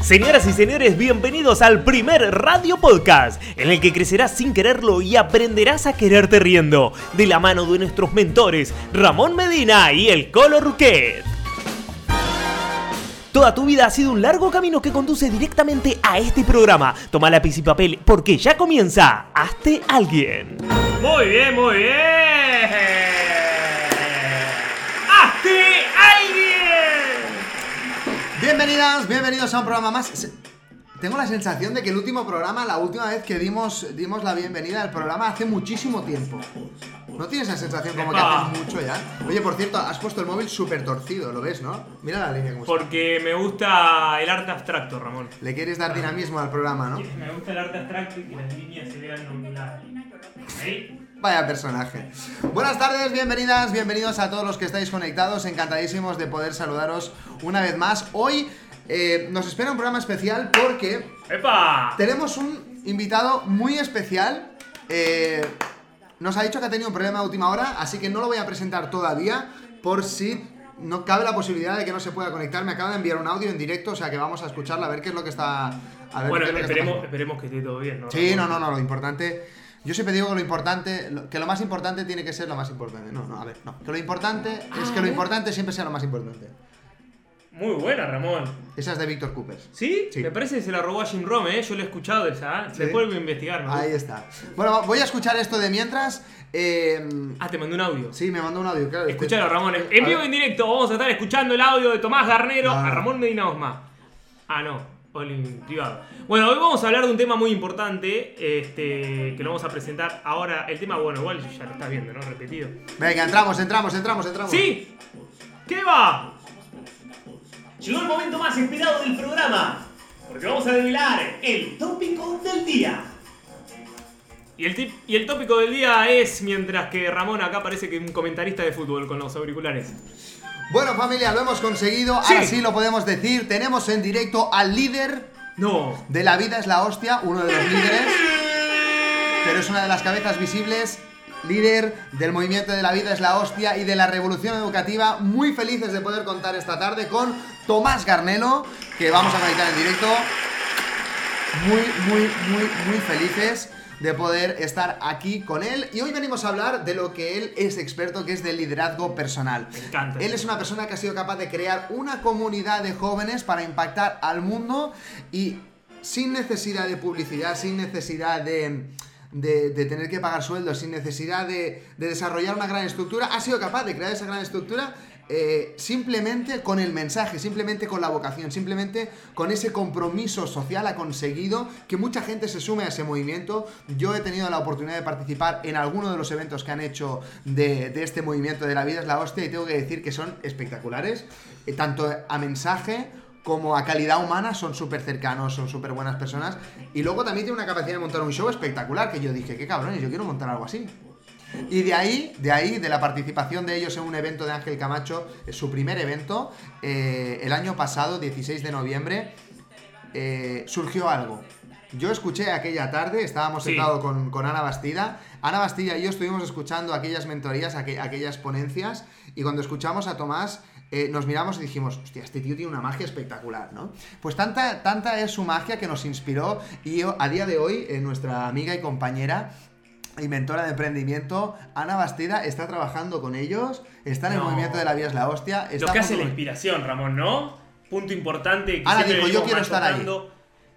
Señoras y señores, bienvenidos al primer Radio Podcast, en el que crecerás sin quererlo y aprenderás a quererte riendo, de la mano de nuestros mentores, Ramón Medina y el Colo Ruquet. Toda tu vida ha sido un largo camino que conduce directamente a este programa. Toma lápiz y papel porque ya comienza Hazte Alguien. Muy bien, muy bien. Bienvenidas, bienvenidos a un programa más. Tengo la sensación de que el último programa, la última vez que dimos, dimos la bienvenida al programa hace muchísimo tiempo. ¿No tienes esa sensación como que hace mucho ya? Oye, por cierto, has puesto el móvil súper torcido, ¿lo ves, no? Mira la línea como está. Porque me gusta el arte abstracto, Ramón. Le quieres dar dinamismo al programa, ¿no? Me gusta el arte abstracto y que las líneas se vean onduladas. Ahí. Vaya personaje. Buenas tardes, bienvenidas, bienvenidos a todos los que estáis conectados. Encantadísimos de poder saludaros una vez más. Hoy eh, nos espera un programa especial porque ¡Epa! Tenemos un invitado muy especial. eh, nos ha dicho que ha tenido un problema de última hora, así que no lo voy a presentar todavía por si no cabe la posibilidad de que no se pueda conectar. Me acaba de enviar un audio en directo, o sea que vamos a escucharlo a ver qué es lo que está. A ver Bueno, qué es lo que está esperemos, pasando. esperemos que esté todo bien, ¿no? Sí, no, no, no, lo importante. Yo siempre digo que lo importante, que lo más importante tiene que ser lo más importante. No, no, a ver, no. Que lo importante es que lo importante siempre sea lo más importante. Muy buena, Ramón. Esa es de Víctor Coopers. ¿Sí? Sí. Me parece que se la robó a Jim Rome, ¿eh? Yo lo he escuchado esa, ¿eh? Sí. Después voy a investigar, ¿no? Ahí está. Bueno, voy a escuchar esto de mientras. eh, Ah, te mandé un audio. Sí, me mandó un audio, claro. Escuchalo, Ramón. En A vivo en directo vamos a estar escuchando el audio de Tomás Garnero no. a Ramón Medina Osma. Ah, no. En privado. Bueno, hoy vamos a hablar de un tema muy importante, este, que lo vamos a presentar ahora. El tema, bueno, igual ya lo estás viendo, ¿no? Repetido. Venga, entramos, entramos, entramos, entramos. ¡Sí! ¿Qué va? Llegó el momento más esperado del programa, porque vamos a revelar el tópico del día. Y el, tip, y el tópico del día es, mientras que Ramón acá parece que un comentarista de fútbol con los auriculares. Bueno, familia, lo hemos conseguido. Sí. Ahora sí lo podemos decir. Tenemos en directo al líder No. de La Vida es la Hostia, uno de los líderes. Pero es una de las cabezas visibles. Líder del movimiento de la vida es la hostia y de la revolución educativa. Muy felices de poder contar esta tarde con Tomás Garnelo, que vamos a conectar en directo. Muy, muy, muy, muy felices de poder estar aquí con él. Y hoy venimos a hablar de lo que él es experto, que es del liderazgo personal. Me encanta. Él es una persona que ha sido capaz de crear una comunidad de jóvenes para impactar al mundo y sin necesidad de publicidad, sin necesidad de, de- de tener que pagar sueldos, sin necesidad de, de desarrollar una gran estructura, ha sido capaz de crear esa gran estructura eh, simplemente con el mensaje, simplemente con la vocación, simplemente con ese compromiso social ha conseguido que mucha gente se sume a ese movimiento. Yo he tenido la oportunidad de participar en alguno de los eventos que han hecho de, este movimiento de la vida es la hostia y tengo que decir que son espectaculares, eh, tanto a mensaje como a calidad humana son súper cercanos, son súper buenas personas y luego también tiene una capacidad de montar un show espectacular que yo dije, qué cabrones, yo quiero montar algo así. Y de ahí, de ahí, de la participación de ellos en un evento de Ángel Camacho, eh, su primer evento, eh, el año pasado, 16 de noviembre, eh, surgió algo. Yo escuché aquella tarde, estábamos Sí. sentados con, con Ana Bastida. Ana Bastida y yo estuvimos escuchando aquellas mentorías, aqu- aquellas ponencias, y cuando escuchamos a Tomás, eh, nos miramos y dijimos, hostia, este tío tiene una magia espectacular, ¿no? Pues tanta, tanta es su magia que nos inspiró, y yo, a día de hoy, eh, nuestra amiga y compañera, y mentora de emprendimiento, Ana Bastida está trabajando con ellos, está en el movimiento de la vida es la hostia. Lo está que hace junto la inspiración, Ramón, ¿no? Punto importante que Ana dijo, "Yo quiero estar ahí".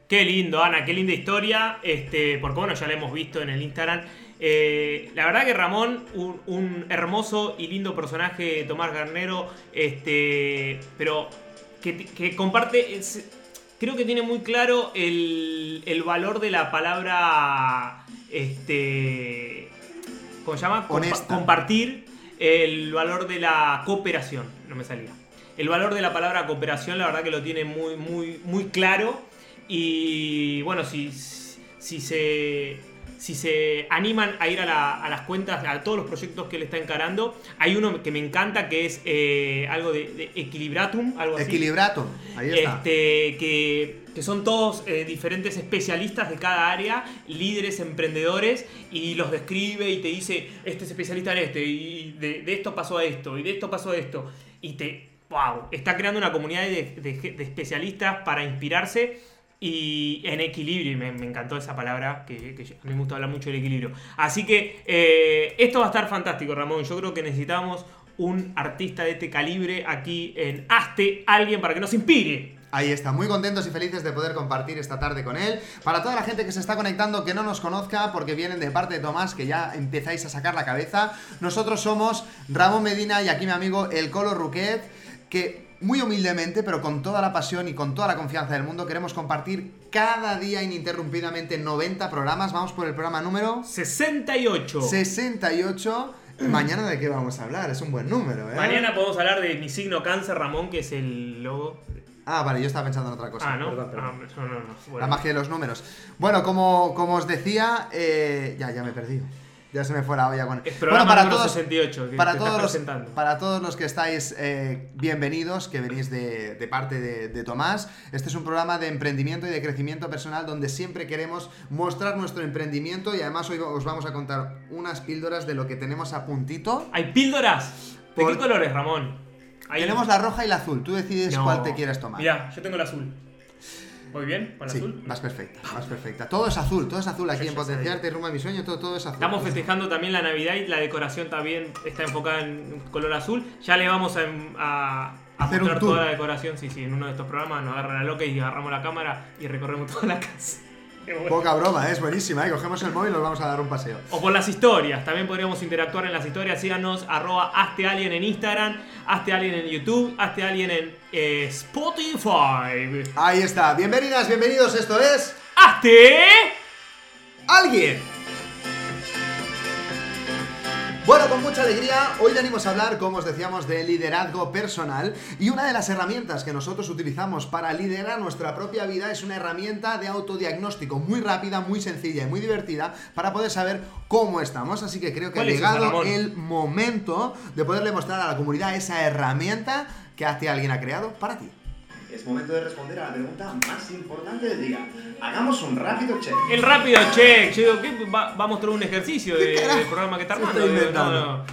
Qué lindo, Ana, qué linda historia. Este, porque bueno, ya la hemos visto en el Instagram. Eh, la verdad que Ramón, un, un hermoso y lindo personaje, Tomás Garnero, este, pero que, que comparte, es- creo que tiene muy claro el, el valor de la palabra, este, ¿cómo se llama? Compa- compartir, el valor de la cooperación, no me salía. El valor de la palabra cooperación, la verdad que lo tiene muy, muy, muy claro. Y bueno, si, si se. Si se animan a ir a, la- a las cuentas, a todos los proyectos que él está encarando, hay uno que me encanta que es eh, algo de, de Equilibratum, algo así. Equilibrato, ahí está. Este, que, que son todos eh, diferentes especialistas de cada área, líderes, emprendedores, y los describe y te dice, este es especialista en este, y de, de esto pasó a esto, y de esto pasó a esto. Y te, wow, está creando una comunidad de especialistas para inspirarse y en equilibrio. Y me, encantó esa palabra, que, a mí me gusta hablar mucho del equilibrio. Así que eh, esto va a estar fantástico, Ramón. Yo creo que necesitamos un artista de este calibre aquí en Aste, alguien para que nos inspire. Ahí está, muy contentos y felices de poder compartir esta tarde con él. Para toda la gente que se está conectando, que no nos conozca, porque vienen de parte de Tomás, que ya empezáis a sacar la cabeza, nosotros somos Ramón Medina y aquí mi amigo El Colo Ruquet, que muy humildemente, pero con toda la pasión y con toda la confianza del mundo, queremos compartir cada día ininterrumpidamente 90 programas. Vamos por el programa número 68. 68. Mañana de qué vamos a hablar, es un buen número, ¿eh? Mañana podemos hablar de mi signo cáncer, Ramón, que es el logo. Ah, vale, yo estaba pensando en otra cosa. ah, ¿no? Perdón, perdón. Ah, no, no, no. Bueno. La magia de los números. Bueno, como, como os decía, eh, ya, ya me he perdido. Ya se me fue la olla con. Programa para todos, 68 que para todos los, para todos los que estáis eh, bienvenidos, que venís de, de parte de, de Tomás, este es un programa de emprendimiento y de crecimiento personal donde siempre queremos mostrar nuestro emprendimiento y además hoy os vamos a contar unas píldoras de lo que tenemos a puntito. Hay píldoras. ¿De Por- qué colores, Ramón? Ahí- Tenemos la roja y la azul, tú decides No. cuál te quieres tomar. Mira, yo tengo el azul. ¿Voy bien el Sí, azul? más perfecta, más perfecta. Todo es azul, todo es azul aquí en. Potenciarte, Rumba mi sueño, todo, todo es azul. Estamos festejando también la Navidad y la decoración también está enfocada en color azul. Ya le vamos a, a, a Hacer un tour. toda la decoración. Sí, sí, en uno de estos programas nos agarran la loca y agarramos la cámara y recorremos toda la casa. Bueno. Poca broma, ¿eh? es buenísima, ¿eh? Cogemos el móvil y nos vamos a dar un paseo. O por las historias, también podríamos interactuar en las historias. Síganos, arroba Haztealien en Instagram, Haztealien en YouTube, Haztealien en eh, Spotify. Ahí está, bienvenidas, bienvenidos, esto es... ¡Hazte! ¡Alguien! Bueno, con mucha alegría, hoy venimos a hablar, como os decíamos, de liderazgo personal y una de las herramientas que nosotros utilizamos para liderar nuestra propia vida es una herramienta de autodiagnóstico muy rápida, muy sencilla y muy divertida para poder saber cómo estamos. Así que creo que ha ¿Cuál es esa, llegado el momento de poderle mostrar a la comunidad esa herramienta que hace alguien ha creado para ti. Es momento de responder a la pregunta más importante del día. Hagamos un rápido check. El rápido check. Yo digo, ¿qué? Va, va a mostrar un ejercicio de- ¿Qué carajo del programa que está armando. inventando? No, no.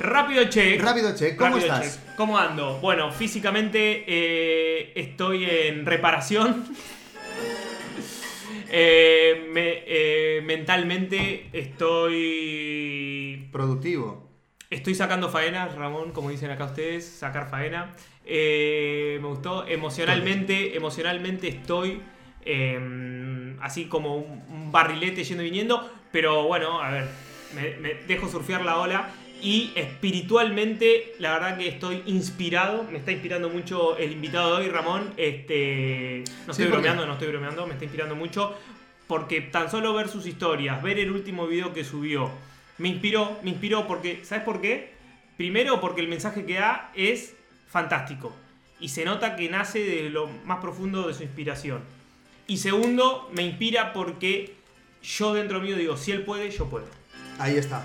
Rápido check. Rápido check, ¿cómo Rápido estás? check. ¿Cómo ando? Bueno, físicamente eh, estoy en reparación. Eh, me- eh, mentalmente estoy. Productivo. Estoy sacando faena, Ramón, como dicen acá ustedes, sacar faena. Eh, me gustó. Emocionalmente, emocionalmente estoy eh, así como un, un barrilete yendo y viniendo. Pero bueno, a ver, me, me dejo surfear la ola. Y espiritualmente, la verdad que estoy inspirado. Me está inspirando mucho el invitado de hoy, Ramón. Este, no Sí, estoy porque- bromeando, no estoy bromeando. Me está inspirando mucho. Porque tan solo ver sus historias, ver el último video que subió, me inspiró, me inspiró porque, ¿sabes por qué? Primero porque el mensaje que da es fantástico y se nota que nace de lo más profundo de su inspiración. Y segundo, me inspira porque yo dentro mío digo, si él puede, yo puedo. Ahí está.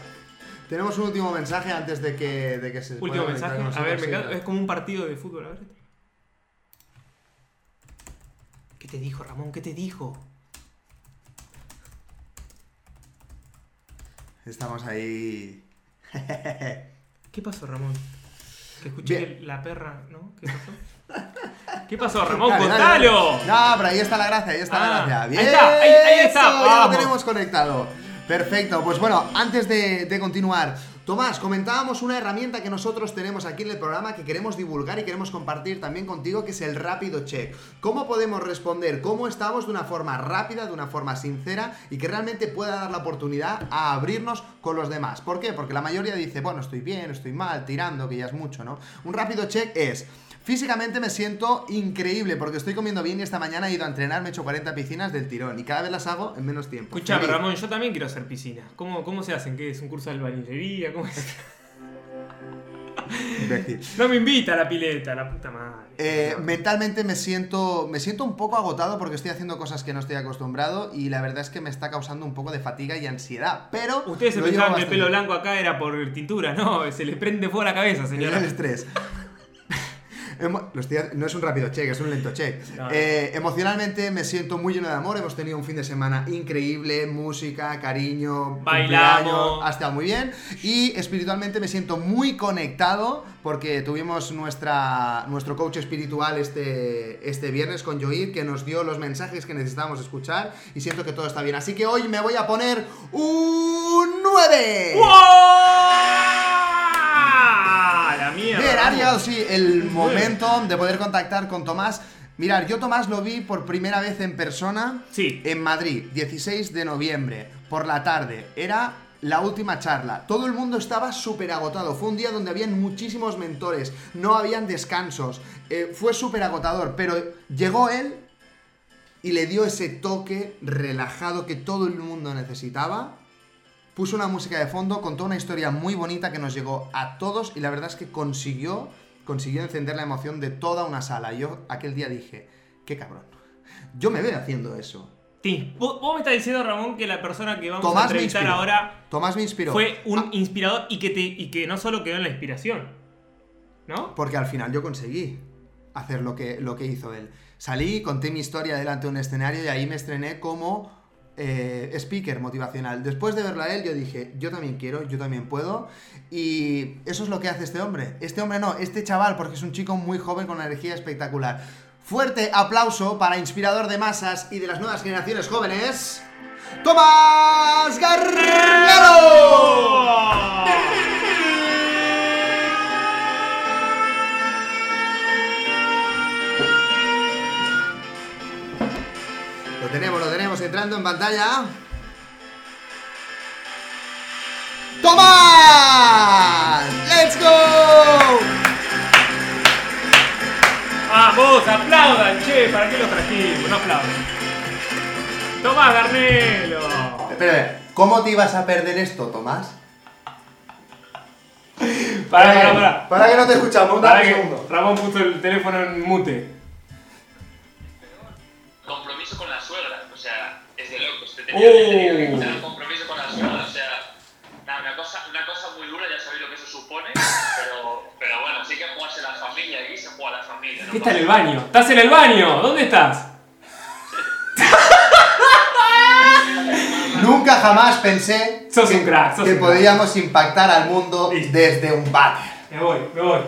Tenemos un último mensaje antes de que, de que se Último mensaje. A ver, me encanta- es como un partido de fútbol. A ver. ¿Qué te dijo, Ramón? ¿Qué te dijo? Estamos ahí. ¿Qué pasó, Ramón? Que escuché que la perra, ¿no? ¿Qué pasó? ¿Qué pasó, Ramón? Dale, ¡Contalo! dale. No, pero ahí está la gracia, ahí está Ah, la gracia. ahí está, ahí- ahí está, eso, ya lo tenemos conectado. Perfecto, pues bueno, antes de, de continuar, Tomás, comentábamos una herramienta que nosotros tenemos aquí en el programa que queremos divulgar y queremos compartir también contigo, que es el rápido check. ¿Cómo podemos responder cómo estamos de una forma rápida, de una forma sincera y que realmente pueda dar la oportunidad a abrirnos con los demás? ¿Por qué? Porque la mayoría dice, bueno, estoy bien, estoy mal, tirando, que ya es mucho, ¿no? Un rápido check es... Físicamente me siento increíble porque estoy comiendo bien y esta mañana he ido a entrenar, me he hecho 40 piscinas del tirón y cada vez las hago en menos tiempo. Escuchame, Feliz. Ramón, yo también quiero hacer piscina. ¿Cómo, ¿Cómo se hacen? ¿Qué es? ¿Un curso de albañilería? ¿Cómo es? No me invita a la pileta, la puta madre. Eh, mentalmente me siento, me siento un poco agotado porque estoy haciendo cosas que no estoy acostumbrado y la verdad es que me está causando un poco de fatiga y ansiedad. Pero Ustedes se pensaban que el pelo blanco acá era por tintura, no, se le prende fuego a la cabeza, Es señora. el estrés. Emo- estoy no es un rápido check, es un lento check. No. Eh, emocionalmente me siento muy lleno de amor. Hemos tenido un fin de semana increíble, música, cariño, Bailamos. ha estado muy bien. Y espiritualmente me siento muy conectado porque tuvimos nuestra, nuestro coach espiritual este, este viernes con Joir que nos dio los mensajes que necesitábamos escuchar y siento que todo está bien. Así que hoy me voy a poner un 9. ¡Wow! Ha llegado sí el momento de poder contactar con Tomás. Mirar, yo Tomás lo vi por primera vez en persona Sí. en Madrid, 16 de noviembre, por la tarde. Era la última charla. Todo el mundo estaba súper agotado. Fue un día donde habían muchísimos mentores, no habían descansos. Eh, fue súper agotador, pero llegó él y le dio ese toque relajado que todo el mundo necesitaba. Puso una música de fondo, contó una historia muy bonita que nos llegó a todos y la verdad es que consiguió, consiguió encender la emoción de toda una sala. Yo aquel día dije, qué cabrón. Yo me veo haciendo eso. Sí, Vos, vos me estás diciendo, Ramón, que la persona que vamos a Tomás me entrevistar inspiró. ahora Tomás me inspiró. fue un Ah, inspirador y que, te, y que no solo quedó en la inspiración. ¿No? porque al final yo conseguí hacer lo que, lo que hizo él. Salí, conté mi historia delante de un escenario y ahí me estrené como eh, speaker motivacional. Después de verlo a él, yo dije, yo también quiero, yo también puedo. Y eso es lo que hace este hombre. Este hombre no, este chaval, porque es un chico muy joven con una energía espectacular. Fuerte aplauso para inspirador de masas y de las nuevas generaciones jóvenes. Tomás Garrido. Lo tenemos, lo tenemos entrando en pantalla. ¡Tomás! ¡Let's go! ¡Vamos! ¡Aplaudan, che! ¿Para qué lo trajimos? No aplaudan. Tomás Garnelo. Espera, ¿cómo te ibas a perder esto, Tomás? Para, para, Eh, para. Para que no te escuchamos, Para dame un segundo. Ramón puso el teléfono en mute. De locos, te Oh. tenía, te tenía que quitar el compromiso con la suegra, o sea, nada, una cosa, una cosa muy dura, ya sabéis lo que eso supone, pero, pero bueno, sí que jugarse la familia, aquí se juega la familia. ¿no? ¿Qué está en el baño? ¿Estás en el baño? ¿Dónde estás? Nunca jamás pensé Sos que, un crack, sos que un crack. podíamos impactar al mundo desde un váter. Me voy, me voy.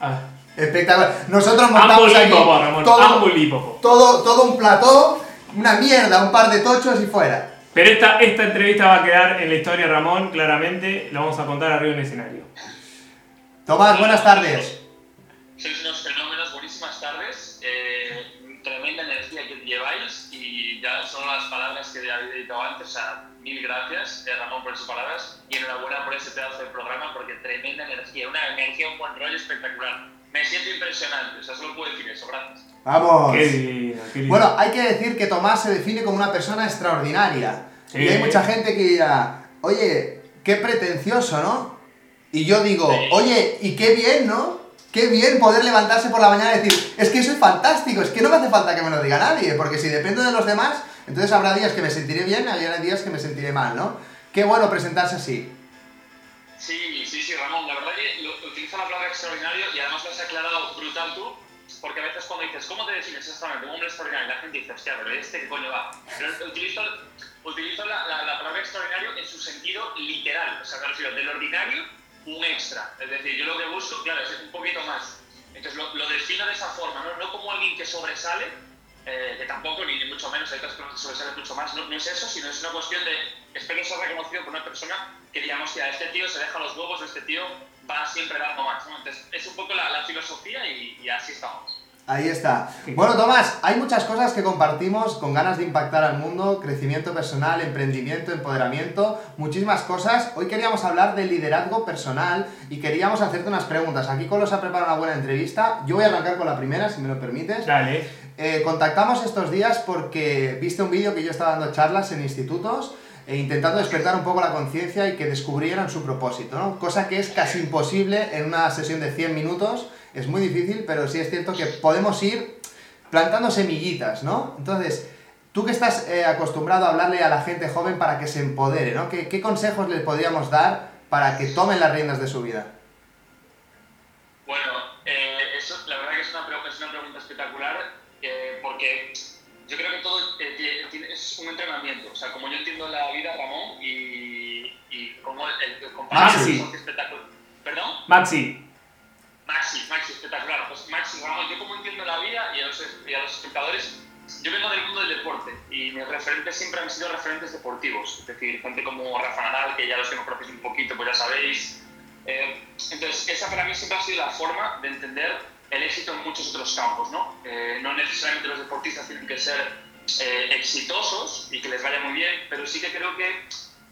Ah. Espectacular. Nosotros montamos aquí todo, todo, todo un plató, una mierda, un par de tochos y fuera. Pero esta, esta entrevista va a quedar en la historia, Ramón, claramente. Lo vamos a contar arriba en el escenario. Tomás, buenas tardes. Sois unos fenómenos, buenísimas tardes, eh, tremenda energía que lleváis y ya son las palabras que habéis dedicado antes, o sea, mil gracias eh, Ramón por esas palabras y enhorabuena por ese pedazo de programa porque tremenda energía, una energía, un buen rollo espectacular. Me siento impresionante, o sea, solo puedo decir eso, gracias. Vamos. Qué lindo, qué lindo. Bueno, hay que decir que Tomás se define como una persona extraordinaria. Sí. Y hay mucha gente que dirá, oye, qué pretencioso, ¿no? Y yo digo, Sí. oye, y qué bien, ¿no? Qué bien poder levantarse por la mañana y decir, es que eso es fantástico, es que no me hace falta que me lo diga nadie, porque si dependo de los demás, entonces habrá días que me sentiré bien y habrá días que me sentiré mal, ¿no? Qué bueno presentarse así. Sí, sí, sí, Ramón, la verdad que lo, utilizo la palabra extraordinario y además lo has aclarado brutal tú, porque a veces cuando dices, ¿cómo te defines exactamente? Un hombre extraordinario, la gente dice, hostia, pero este qué coño va. Pero utilizo, utilizo la, la, la palabra extraordinario en su sentido literal, o sea, me refiero del ordinario, un extra. Es decir, yo lo que busco, claro, es un poquito más. Entonces lo, lo defino de esa forma, ¿no? no como alguien que sobresale, eh, que tampoco, ni mucho menos, hay otras personas que sobresalen mucho más, no, no es eso, sino es una cuestión de, espero ser reconocido por una persona que digamos que a este tío se deja los huevos, este tío va siempre dando más, ¿no? Entonces es un poco la, la filosofía y, y así estamos. Ahí está. Bueno, Tomás, hay muchas cosas que compartimos con ganas de impactar al mundo, crecimiento personal, emprendimiento, empoderamiento, muchísimas cosas. Hoy queríamos hablar de liderazgo personal y queríamos hacerte unas preguntas. Aquí Colos ha preparado una buena entrevista. Yo voy a arrancar con la primera, si me lo permites. Dale. Eh, contactamos estos días porque viste un vídeo que yo estaba dando charlas en institutos e intentando despertar un poco la conciencia y que descubrieran su propósito, ¿no? Cosa que es casi imposible en una sesión de 100 minutos, es muy difícil, pero sí es cierto que podemos ir plantando semillitas, ¿no? Entonces, tú que estás eh, acostumbrado a hablarle a la gente joven para que se empodere, ¿no? ¿Qué, consejos les podríamos dar para que tomen las riendas de su vida? Bueno, eh, es eso la verdad que es una, es una pregunta espectacular eh, porque yo creo que todo es un entrenamiento. O sea, como yo entiendo la vida, Ramón, y, y como el, el compañero Maxi. es espectacular. ¿Perdón? Maxi, Maxi, Maxi, espectacular. Pues Maxi, Ramón, yo como entiendo la vida y a los, y a los espectadores, yo vengo del mundo del deporte y mis referentes siempre han sido referentes deportivos. Es decir, gente como Rafa Nadal, que ya los conocéis un poquito, pues ya sabéis. Eh, entonces, esa para mí siempre ha sido la forma de entender el éxito en muchos otros campos, ¿no? Eh, no necesariamente los deportistas tienen que ser eh, exitosos y que les vaya muy bien, pero sí que creo que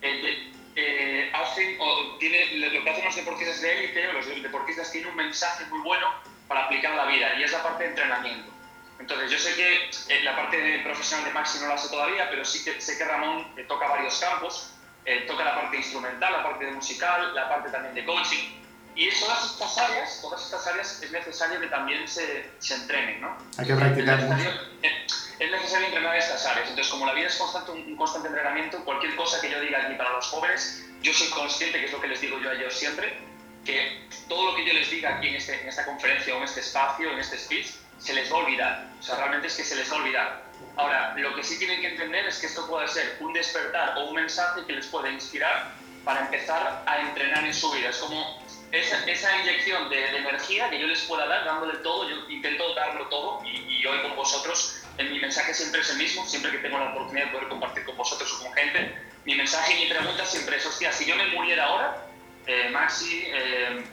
eh, de- eh, hacen, o tiene, lo que hacen los deportistas de élite los deportistas tienen un mensaje muy bueno para aplicar la vida y es la parte de entrenamiento. Entonces, yo sé que eh, la parte de profesional de Maxi no la sé todavía, pero sí que sé que Ramón eh, toca varios campos. Eh, toca la parte instrumental, la parte de musical, la parte también de coaching. Y todas estas áreas, todas estas áreas es necesario que también se, se entrenen, ¿no? Hay que practicar es mucho. eh, es necesario entrenar estas áreas. Entonces, como la vida es constante, un, un constante entrenamiento, cualquier cosa que yo diga aquí para los jóvenes, yo soy consciente, que es lo que les digo yo a ellos siempre, que todo lo que yo les diga aquí en, este, en esta conferencia o en este espacio, en este speech, se les va a olvidar. O sea, realmente es que se les va a olvidar. Ahora, lo que sí tienen que entender es que esto puede ser un despertar o un mensaje que les puede inspirar para empezar a entrenar en su vida. Es como esa, esa inyección de, de energía que yo les pueda dar, dándole todo, yo intento darlo todo y, y hoy con vosotros, en mi mensaje siempre es el mismo, siempre que tengo la oportunidad de poder compartir con vosotros o con gente, mi mensaje y mi pregunta siempre es, hostia, si yo me muriera ahora, eh, Maxi, eh,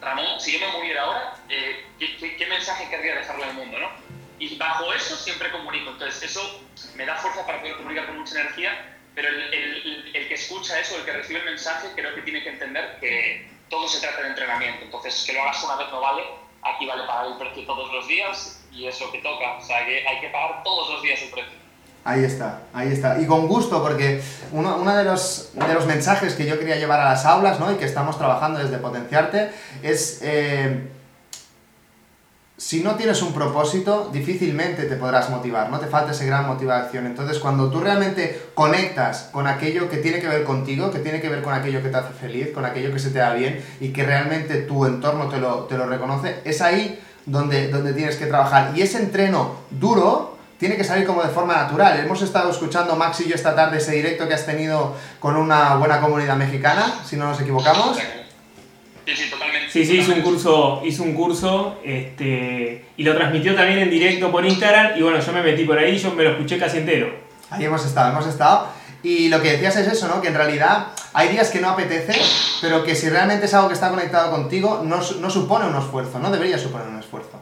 Ramón, si yo me muriera ahora, eh, ¿qué, qué, qué mensaje querría dejarle al mundo, no? Y bajo eso siempre comunico. Entonces, eso me da fuerza para poder comunicar con mucha energía, pero el, el- el que escucha eso, el que recibe el mensaje, creo que tiene que entender que todo se trata de entrenamiento. Entonces, que lo hagas una vez no vale, aquí vale pagar el precio todos los días y es lo que toca. O sea, que hay que pagar todos los días el precio. Ahí está, ahí está. Y con gusto, porque uno, uno de, los, de los mensajes que yo quería llevar a las aulas, ¿no? Y que estamos trabajando desde Potenciarte, es... eh, si no tienes un propósito, difícilmente te podrás motivar, no te falta esa gran motivación. Entonces, cuando tú realmente conectas con aquello que tiene que ver contigo, que tiene que ver con aquello que te hace feliz, con aquello que se te da bien y que realmente tu entorno te lo, te lo reconoce, es ahí donde, donde tienes que trabajar. Y ese entreno duro tiene que salir como de forma natural. Hemos estado escuchando, Max y yo, esta tarde ese directo que has tenido con una buena comunidad mexicana, si no nos equivocamos. Sí, sí, totalmente. Sí, sí, hizo un totalmente. curso, hizo un curso este, y lo transmitió también en directo por Instagram y bueno, yo me metí por ahí, yo me lo escuché casi entero. Ahí hemos estado, hemos estado. Y lo que decías es eso, ¿no? Que en realidad hay días que no apetece, pero que si realmente es algo que está conectado contigo, no, no supone un esfuerzo, no debería suponer un esfuerzo.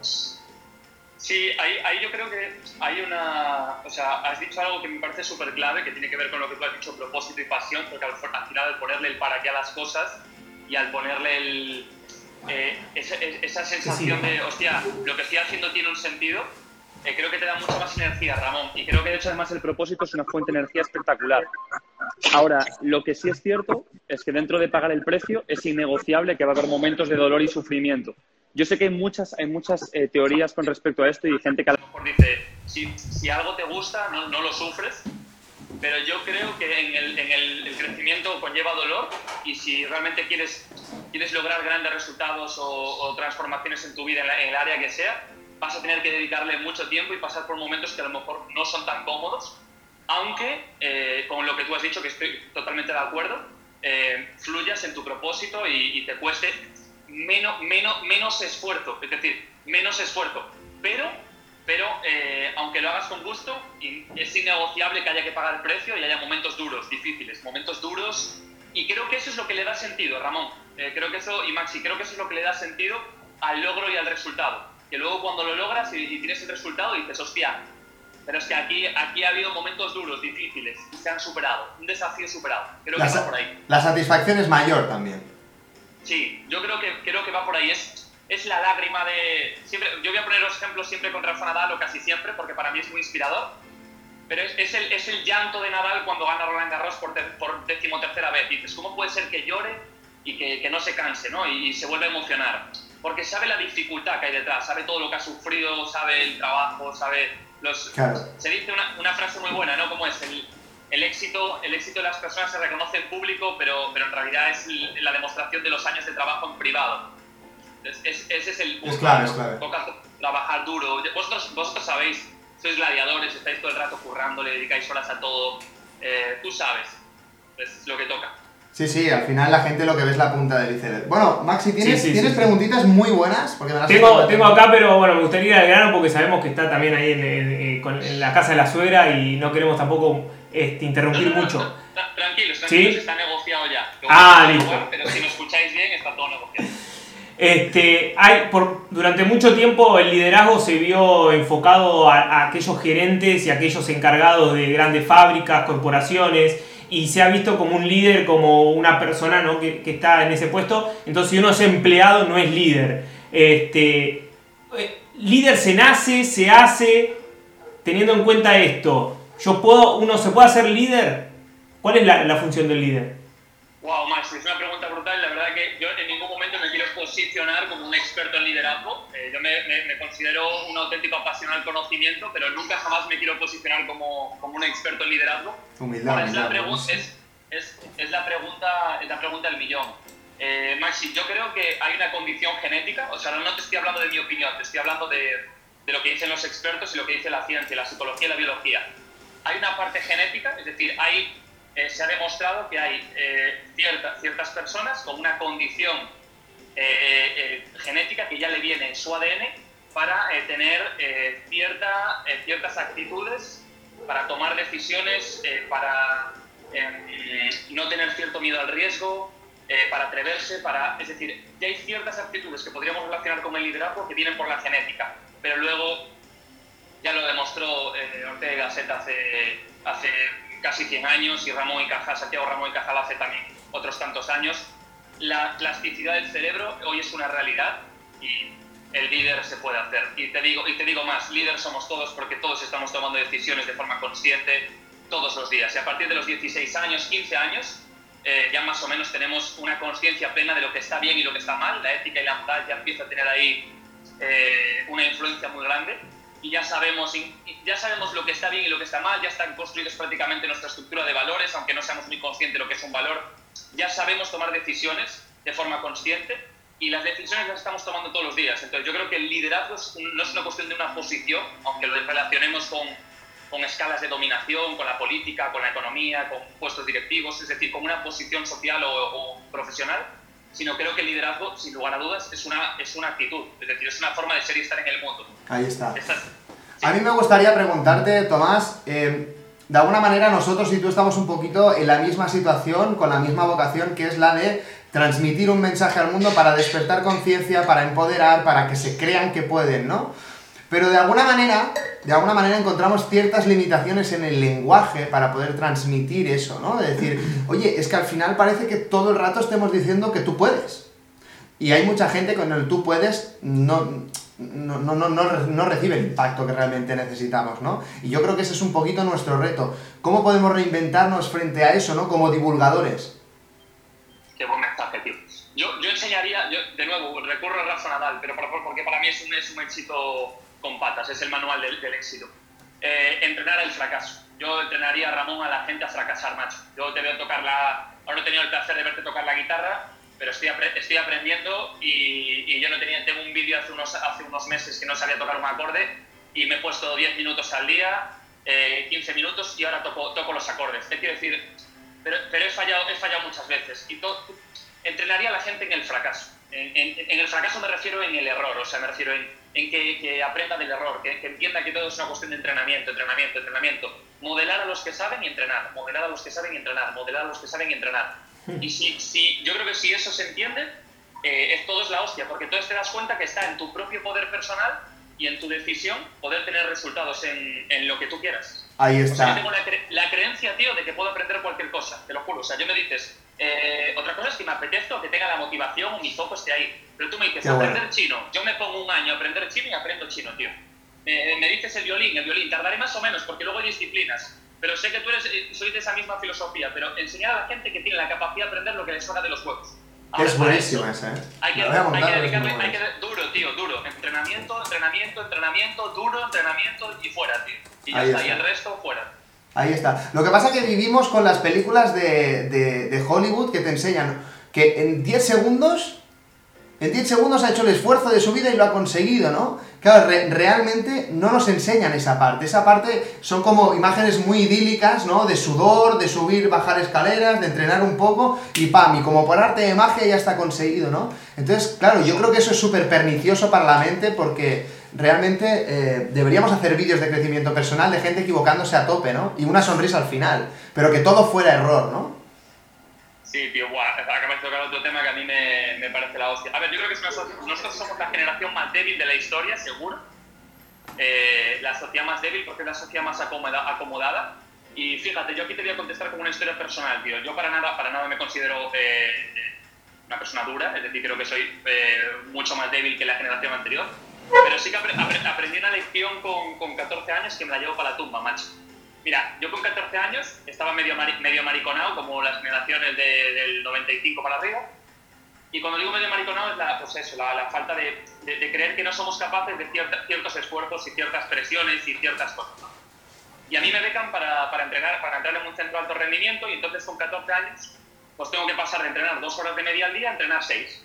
Sí, ahí, ahí yo creo que hay una... O sea, has dicho algo que me parece súper clave, que tiene que ver con lo que tú has dicho, propósito y pasión, porque al, al final al ponerle el para qué a las cosas y al ponerle el... eh, esa, esa sensación de, hostia, lo que estoy haciendo tiene un sentido, eh, creo que te da mucha más energía, Ramón. Y creo que de hecho además el propósito es una fuente de energía espectacular. Ahora, lo que sí es cierto es que dentro de pagar el precio es innegociable que va a haber momentos de dolor y sufrimiento. Yo sé que hay muchas, hay muchas eh, teorías con respecto a esto y gente que a lo mejor dice, si, si algo te gusta, no, no lo sufres, pero yo creo que en, el, en el, el crecimiento conlleva dolor y si realmente quieres, quieres lograr grandes resultados o, o transformaciones en tu vida en, la- en el área que sea, vas a tener que dedicarle mucho tiempo y pasar por momentos que a lo mejor no son tan cómodos, aunque eh, con lo que tú has dicho, que estoy totalmente de acuerdo, eh, fluyas en tu propósito y, y te cueste menos, menos, menos esfuerzo, es decir, menos esfuerzo, pero, pero eh, aunque lo hagas con gusto, es innegociable que haya que pagar el precio y haya momentos duros, difíciles, momentos duros, y creo que eso es lo que le da sentido, Ramón, Eh, creo que eso, y Maxi, creo que eso es lo que le da sentido al logro y al resultado, que luego cuando lo logras y, y tienes el resultado dices, hostia, pero es que aquí, aquí ha habido momentos duros, difíciles, y se han superado, un desafío superado, creo La, que va por ahí. la satisfacción es mayor también. Sí, yo creo que, creo que va por ahí. Es, es la lágrima de. Siempre, yo voy a poner los ejemplos siempre con Rafa Nadal o casi siempre, porque para mí es muy inspirador. Pero es, es el, es el llanto de Nadal cuando gana Roland Garros por, ter- por decimotercera vez. Dices, ¿cómo puede ser que llore y que, que no se canse, ¿no? Y, y se vuelve a emocionar? Porque sabe la dificultad que hay detrás, sabe todo lo que ha sufrido, sabe el trabajo, sabe los. Claro. Se dice una, una frase muy buena, ¿no? Como es el, el éxito, el éxito de las personas se reconoce en público, pero, pero en realidad es la demostración de los años de trabajo en privado. Es- es- ese es el punto. Es clave, es clave. Toca trabajar duro. Vosotros, vosotros sabéis, sois gladiadores, estáis todo el rato currando, le dedicáis horas a todo. Eh, tú sabes, es lo que toca. Sí, sí, al final la gente lo que ve es la punta del iceberg. Bueno, Maxi, ¿tienes, Sí, sí, ¿tienes sí, sí. preguntitas muy buenas? Porque me las Tengo, tengo acá, pero bueno, me gustaría ir al grano porque sabemos que está también ahí en, en- eh, en la casa de la suegra y no queremos tampoco este, interrumpir No, no, no, mucho. tra- Tranquilos, tranquilos, ¿Sí? está negociado ya. Lo Ah, listo. jugar, Pero si me escucháis bien, está todo negociado. Este, hay, por, durante mucho tiempo el liderazgo se vio enfocado a, aquellos gerentes y aquellos encargados de grandes fábricas, corporaciones, y se ha visto como un líder, como una persona ¿no? que, que está en ese puesto. Entonces, si uno es empleado, no es líder. Este, eh, líder se nace, se hace, teniendo en cuenta esto. Yo puedo, uno se puede hacer líder. ¿Cuál es la función del líder? Wow, Max, es una pregunta brutal. La verdad que yo en ningún momento me quiero posicionar como un experto en liderazgo. Eh, yo me, me- me considero un auténtico apasionado al conocimiento, pero nunca jamás me quiero posicionar como, como un experto en liderazgo. Humildad, Ahora, es, la humildad, pregu- buenísimo. es, es, es la pregunta, es la pregunta del millón. Eh, Maxi, yo creo que hay una condición genética, o sea, no te estoy hablando de mi opinión, te estoy hablando de, de lo que dicen los expertos y lo que dice la ciencia, la psicología y la biología. Hay una parte genética, es decir, hay, eh, se ha demostrado que hay eh, cierta- ciertas personas con una condición eh, eh, genética que ya le viene en su ADN para tener cierta, ciertas actitudes, para tomar decisiones, para eh, no tener cierto miedo al riesgo, para atreverse, para... Es decir, ya hay ciertas actitudes que podríamos relacionar con el liderazgo que vienen por la genética, pero luego ya lo demostró Ortega Gasset hace, hace casi 100 años y Ramón y Cajal, Santiago Ramón y Cajal hace también otros tantos años. La plasticidad del cerebro hoy es una realidad y el líder se puede hacer. Y te digo, y te digo más, líder somos todos porque todos estamos tomando decisiones de forma consciente todos los días. Y a partir de los 16 años, 15 años, eh, ya más o menos tenemos una conciencia plena de lo que está bien y lo que está mal. La ética y la moral ya empieza a tener ahí eh, una influencia muy grande y ya sabemos, ya sabemos lo que está bien y lo que está mal, ya están construidos prácticamente nuestra estructura de valores, aunque no seamos muy conscientes de lo que es un valor, ya sabemos tomar decisiones de forma consciente y las decisiones las estamos tomando todos los días. Entonces yo creo que el liderazgo es un- no es una cuestión de una posición, aunque lo relacionemos con, con escalas de dominación, con la política, con la economía, con puestos directivos, es decir, con una posición social o, o profesional, sino creo que el liderazgo, sin lugar a dudas, es una, es una actitud, es decir, es una forma de ser y estar en el mundo. Ahí está. A mí me gustaría preguntarte, Tomás, eh, de alguna manera nosotros y tú estamos un poquito en la misma situación, con la misma vocación, que es la de transmitir un mensaje al mundo para despertar conciencia, para empoderar, para que se crean que pueden, ¿no? Pero de alguna manera, de alguna manera encontramos ciertas limitaciones en el lenguaje para poder transmitir eso, ¿no? De decir, oye, es que al final parece que todo el rato estemos diciendo que tú puedes. Y hay mucha gente con el tú puedes no, no, no, no, no, re- no recibe el impacto que realmente necesitamos, ¿no? Y yo creo que ese es un poquito nuestro reto. ¿Cómo podemos reinventarnos frente a eso, ¿no? Como divulgadores. Qué buen mensaje, tío. Yo, yo enseñaría, yo, de nuevo, recurro a Rafa Nadal, pero por- porque para mí es un, es un éxito con patas, es el manual del, éxito. Eh, entrenar el fracaso. Yo entrenaría a Ramón a la gente a fracasar, macho. Yo te veo tocar la... Ahora no he tenido el placer de verte tocar la guitarra, pero estoy, estoy aprendiendo y, yo no tenía... Tengo un vídeo hace unos, hace unos meses que no sabía tocar un acorde y me he puesto 10 minutos al día, eh, 15 minutos y ahora toco, toco los acordes. Te quiero decir, pero, pero he, fallado, he fallado muchas veces. Y entrenaría a la gente en el fracaso. En, en- en el fracaso me refiero en el error, o sea, me refiero en, en que, que aprenda del error, que, que entienda que todo es una cuestión de entrenamiento, entrenamiento, entrenamiento. Modelar a los que saben y entrenar, modelar a los que saben y entrenar, modelar a los que saben y entrenar. Y si, si yo creo que si eso se entiende, eh, es todo es la hostia, porque entonces te das cuenta que está en tu propio poder personal y en tu decisión poder tener resultados en, en lo que tú quieras. Ahí O sea, yo está. tengo la, cre- la creencia, tío, de que puedo aprender cualquier cosa, te lo juro. O sea, yo me dices, eh, otra cosa es que me apetezca o que tenga la motivación o mi foco esté ahí. Pero tú me dices, Qué bueno. aprender chino. Yo me pongo un año a aprender chino y aprendo chino, tío. Eh, me dices el violín, el violín, tardaré más o menos porque luego hay disciplinas. Pero sé que tú eres, eh, soy de esa misma filosofía, pero enseñar a la gente que tiene la capacidad de aprender lo que les suena de los huevos. Ahora, Es buenísima esa, ¿eh? hay que, hay que dedicarle, hay que, duro, tío, duro. Entrenamiento, entrenamiento, entrenamiento, duro, entrenamiento y fuera, tío. Y ya Ahí está, y el resto fuera. Ahí está. Lo que pasa es que vivimos con las películas de, de- de Hollywood que te enseñan que en 10 segundos En 10 segundos ha hecho el esfuerzo de su vida y lo ha conseguido, ¿no? Claro, re- realmente no nos enseñan esa parte. Esa parte son como imágenes muy idílicas, ¿no? De sudor, de subir, bajar escaleras, de entrenar un poco y pam, y como por arte de magia ya está conseguido, ¿no? Entonces, claro, yo creo que eso es súper pernicioso para la mente porque realmente eh, deberíamos hacer vídeos de crecimiento personal de gente equivocándose a tope, ¿no? Y una sonrisa al final, pero que todo fuera error, ¿no? Sí, tío, buah, acabas de tocar otro tema que a mí me, me parece la hostia. A ver, yo creo que es una so- nosotros somos la generación más débil de la historia, seguro. Eh, la sociedad más débil porque es la sociedad más acomoda- acomodada. Y fíjate, yo aquí te voy a contestar como una historia personal, tío. Yo para nada, para nada me considero eh, una persona dura, es decir, creo que soy eh, mucho más débil que la generación anterior. Pero sí que apre- apre- aprendí una lección con, con 14 años que me la llevo para la tumba, macho. Mira, yo con 14 años estaba medio, mari- medio mariconado, como las generaciones de- del 95 para arriba. Y cuando digo medio mariconado es la, pues eso, la, falta de, de- creer que no somos capaces de ciertos esfuerzos y ciertas presiones y ciertas cosas. Y a mí me becan para, para entrenar, para entrar en un centro de alto rendimiento y entonces con 14 años pues tengo que pasar de entrenar dos horas de media al día a entrenar seis.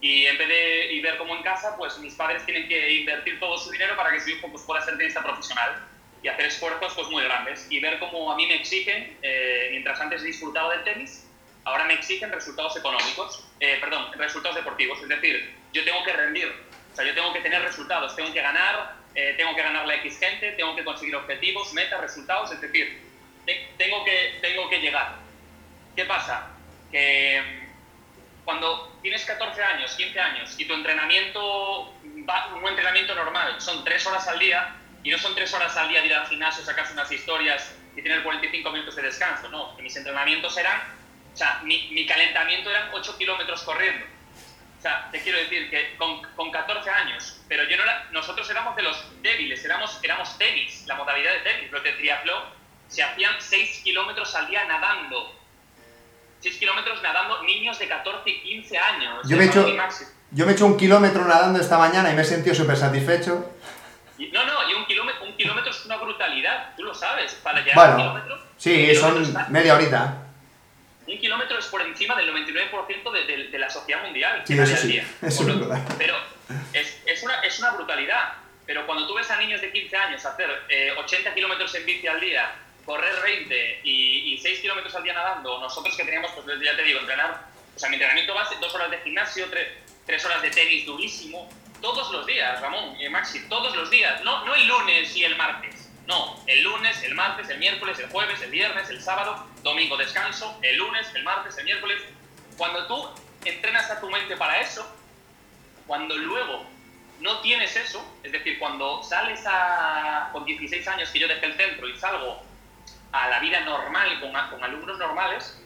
Y en vez de y ver como en casa, pues mis padres tienen que invertir todo su dinero para que su hijo pues, pueda ser tenista profesional y hacer esfuerzos pues, muy grandes. Y ver cómo a mí me exigen, eh, mientras antes disfrutaba del tenis, ahora me exigen resultados económicos, eh, perdón, resultados deportivos. Es decir, yo tengo que rendir, o sea, yo tengo que tener resultados, tengo que ganar, eh, tengo que ganar la X gente, tengo que conseguir objetivos, metas, resultados, es decir, te- tengo, que, tengo que llegar. ¿Qué pasa? Que cuando tienes 14 años, 15 años y tu entrenamiento, va, un entrenamiento normal, son 3 horas al día, y no son 3 horas al día de ir al gimnasio, sacarse unas historias y tener 45 minutos de descanso, no, mis entrenamientos eran, o sea, mi, mi calentamiento eran 8 kilómetros corriendo. O sea, te quiero decir que con, con 14 años, pero yo no era, nosotros éramos de los débiles, éramos, éramos tenis, la modalidad de tenis, los de triatlón, se hacían 6 kilómetros al día nadando. 6 kilómetros nadando niños de 14 y 15 años. Yo me he hecho-. Yo me he hecho un kilómetro nadando esta mañana y me he sentido súper satisfecho. Y- No, no, y un kilómetro, un kilómetro es una brutalidad, tú lo sabes. Para llegar Bueno, a un kilómetro. Sí, son está- media horita. Un kilómetro es por encima del 99% de, de- de la sociedad mundial. Sí, eso día. eso es lo- verdad. Pero es, es, una, es una brutalidad. Pero cuando tú ves a niños de 15 años hacer eh, 80 kilómetros en bici al día, correr 20 y, y 6 kilómetros al día nadando, nosotros que teníamos, pues ya te digo, entrenar, o sea, mi entrenamiento base, dos horas de gimnasio, tres, tres horas de tenis durísimo, todos los días, Ramón y Maxi, todos los días, no, no el lunes y el martes, no, el lunes, el martes, el miércoles, el jueves, el viernes, el sábado, domingo descanso, el lunes, el martes, el miércoles. Cuando tú entrenas a tu mente para eso, cuando luego no tienes eso, es decir, cuando sales a, con 16 años que yo dejé el centro y salgo a la vida normal con, con alumnos normales,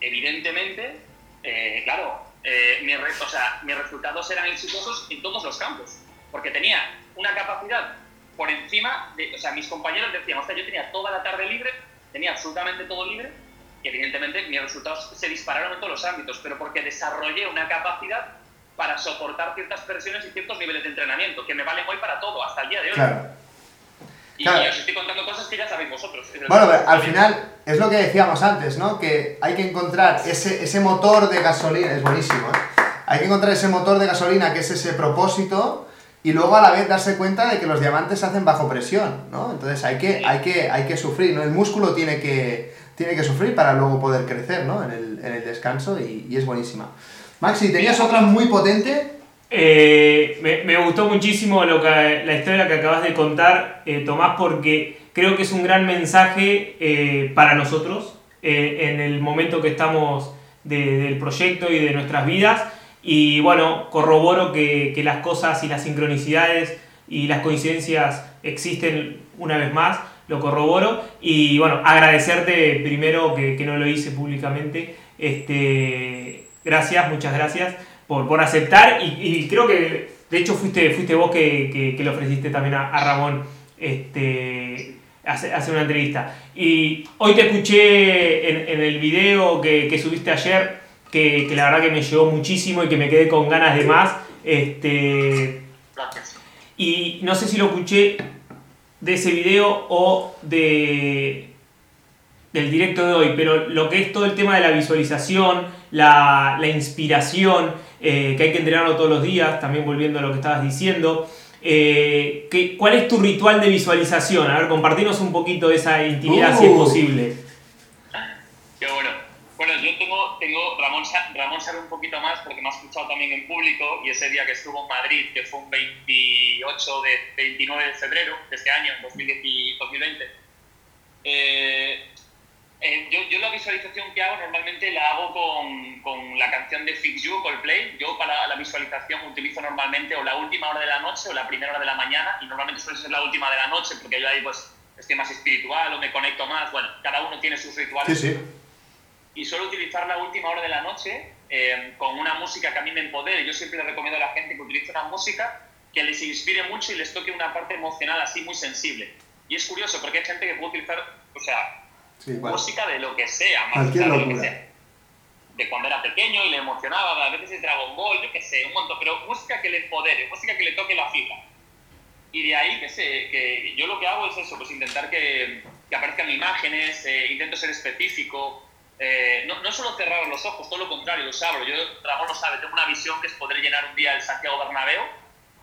evidentemente, eh, claro, eh, mis, re- o sea, mis resultados eran exitosos en todos los campos, porque tenía una capacidad por encima de, o sea, mis compañeros decían, o sea, yo tenía toda la tarde libre, tenía absolutamente todo libre, y evidentemente mis resultados se dispararon en todos los ámbitos, pero porque desarrollé una capacidad para soportar ciertas presiones y ciertos niveles de entrenamiento, que me valen hoy para todo, hasta el día de hoy. Claro. Y, Claro. os estoy contando cosas que ya sabéis vosotros. Bueno, pero al final es lo que decíamos antes, ¿no? Que hay que encontrar ese, ese motor de gasolina, es buenísimo, ¿eh? Hay que encontrar ese motor de gasolina que es ese propósito y luego a la vez darse cuenta de que los diamantes se hacen bajo presión, ¿no? Entonces hay que, hay que, hay que sufrir, ¿no? El músculo tiene que, tiene que sufrir para luego poder crecer, ¿no? En el, en el descanso y, y es buenísima. Maxi, tenías otra muy potente. Eh, me, gustó muchísimo lo que, la historia que acabas de contar, eh, Tomás, porque creo que es un gran mensaje eh, para nosotros en el momento que estamos de- del proyecto y de nuestras vidas. Y bueno, corroboro que, que las cosas y las sincronicidades y las coincidencias existen una vez más, lo corroboro. Y bueno, agradecerte primero que, que no lo hice públicamente. Este, gracias, muchas gracias por, por aceptar y, creo que de hecho fuiste, fuiste vos que, que- le ofreciste también a, Ramón este, hacer, hacer una entrevista. Y hoy te escuché en, el video que, que subiste ayer, que, la verdad que me llegó muchísimo y que me quedé con ganas de más. Este, y no sé si lo escuché de ese video o de del directo de hoy, pero lo que es todo el tema de la visualización, la, la inspiración, eh, que hay que entrenarlo todos los días, también volviendo a lo que estabas diciendo. Eh, ¿qué- ¿Cuál es tu ritual de visualización? A ver, compartirnos un poquito de esa intimidad si es Uh. posible. Qué bueno. Bueno, yo tengo, tengo Ramón, Ramón sabe un poquito más porque me ha escuchado también en público y ese día que estuvo en Madrid, que fue un 28 de 29 de febrero de este año, 2010 2020, eh, eh, yo, yo la visualización que hago normalmente la hago con, con la canción de Fix You, Coldplay. Yo para la visualización utilizo normalmente o la última hora de la noche o la primera hora de la mañana y normalmente suele ser la última de la noche porque yo ahí pues estoy más espiritual o me conecto más. Bueno, cada uno tiene sus rituales Sí, sí. y suelo utilizar la última hora de la noche eh, con una música que a mí me empodere. Yo siempre le recomiendo a la gente que utilice una música que les inspire mucho y les toque una parte emocional así muy sensible. Y es curioso porque hay gente que puede utilizar, o sea, Sí, música de lo que sea, más de lo que sea. De cuando era pequeño y le emocionaba, a veces es Dragon Ball, yo qué sé, un montón, pero música que le empodere, música que le toque la fibra. Y de ahí que sé, que yo lo que hago es eso, pues intentar que, que aparezcan imágenes, eh, intento ser específico, eh, no, no solo cerrar los ojos, todo lo contrario, los abro. Yo, Ramón lo sabe, tengo una visión que es poder llenar un día el Santiago Bernabéu.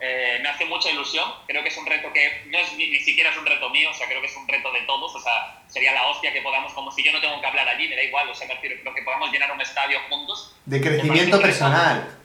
Eh, me hace mucha ilusión, creo que es un reto que no es ni, ni siquiera es un reto mío, o sea, creo que es un reto de todos, o sea, sería la hostia que podamos, como si yo no tengo que hablar allí, me da igual, o sea, me refiero, creo que podamos llenar un estadio juntos. De crecimiento personal.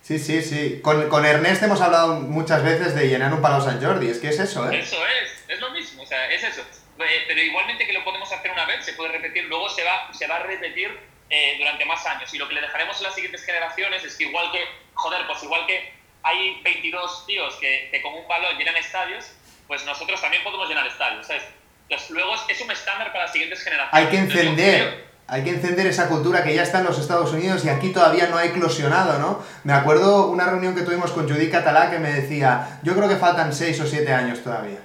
Sí, sí, sí. Con, con Ernest hemos hablado muchas veces de llenar un palo San Jordi. Es que es eso, ¿eh? Eso es, es lo mismo, o sea, es eso. Eh, pero igualmente que lo podemos hacer una vez, se puede repetir, luego se va, se va a repetir eh, durante más años. Y lo que le dejaremos a las siguientes generaciones es que igual que, joder, pues igual que hay 22 tíos que, que con un balón llenan estadios, pues nosotros también podemos llenar estadios, ¿sabes? Entonces, luego es, es un estándar para las siguientes generaciones. Hay que encender, hay que encender esa cultura que ya está en los Estados Unidos y aquí todavía no ha eclosionado, ¿no? Me acuerdo una reunión que tuvimos con Judy Catalá que me decía, yo creo que faltan 6 o 7 años todavía.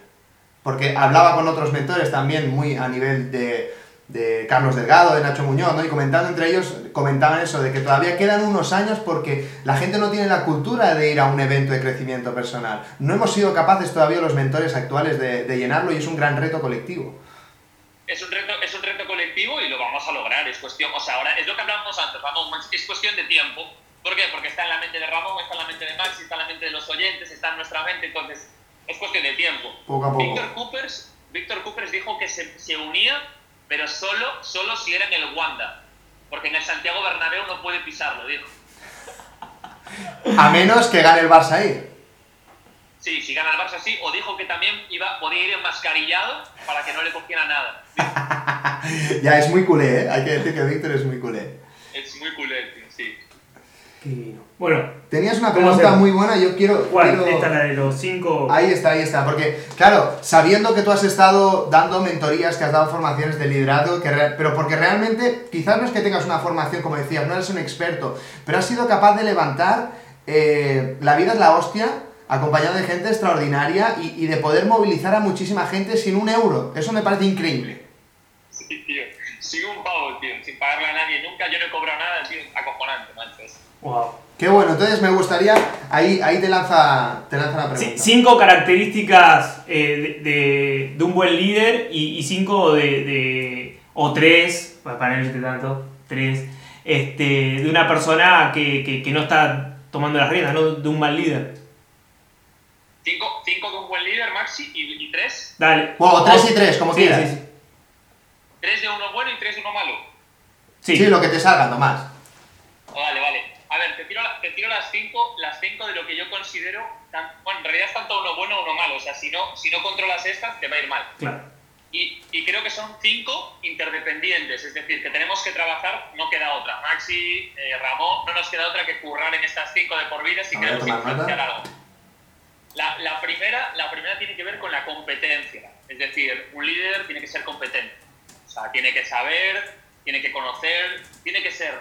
Porque hablaba con otros mentores también muy a nivel de, de Carlos Delgado, de Nacho Muñoz, ¿no? Y comentando entre ellos, comentaban eso, de que todavía quedan unos años porque la gente no tiene la cultura de ir a un evento de crecimiento personal. No hemos sido capaces todavía los mentores actuales de, de llenarlo y es un gran reto colectivo. es un reto es un reto colectivo y lo vamos a lograr es cuestión o sea ahora es lo que hablábamos antes Ramón es cuestión de tiempo ¿por qué? porque está en la mente de Ramón está en la mente de Maxi está en la mente de los oyentes está en nuestra mente entonces es cuestión de tiempo Poco a poco. Víctor Coopers Víctor Coopers dijo que se, se unía pero solo solo si era en el Wanda porque en el Santiago Bernabéu no puede pisarlo dijo A menos que gane el Barça ahí. sí si gana el Barça sí o dijo que también iba podía ir enmascarillado para que no le cogiera nada ya es muy culé, ¿eh? Hay que decir que Víctor es muy culé. es muy culé tío, sí Bueno, Tenías una ¿Cómo pregunta muy buena, yo quiero... ¿cuál? quiero- Esta es la de los cinco. Ahí está, ahí está, porque claro, sabiendo que tú has estado dando mentorías, que has dado formaciones de liderazgo, que re- pero porque realmente quizás no es que tengas una formación, como decías, no eres un experto, pero has sido capaz de levantar eh, La vida es la hostia, acompañado de gente extraordinaria y, y de poder movilizar a muchísima gente sin un euro. Eso me parece increíble. Sí, tío. Sin un pavo, tío. Sin pagarle a nadie nunca. Yo no he cobrado nada, tío. Acojonante, macho. Wow. Qué bueno, entonces me gustaría, ahí, ahí te lanza, te lanza la pregunta. cinco características eh, de, de- de un buen líder y, y cinco de, de- o tres, pa- para no irte tanto, tres, este, de una persona que, que- que no está tomando las riendas, ¿no? De un mal líder. Cinco, cinco de un buen líder, Maxi, y, y tres. Dale. O tres y tres, como Sí, quieras. sí, sí. Tres de uno bueno y tres de uno malo. Sí. Sí, lo que te salga, Tomás. Oh, vale, vale. Te tiro, las cinco, las cinco de lo que yo considero. tan- bueno, en realidad es tanto uno bueno o uno malo. O sea, si no, si no controlas estas, te va a ir mal. Claro. Y, y creo que son cinco interdependientes, es decir, que tenemos que trabajar, no queda otra. Maxi, eh, Ramón, no nos queda otra que currar en estas cinco de por vida si A queremos influenciar algo. La, la primera, la primera tiene que ver con la competencia, es decir, un líder tiene que ser competente, o sea, tiene que saber, tiene que conocer, tiene que ser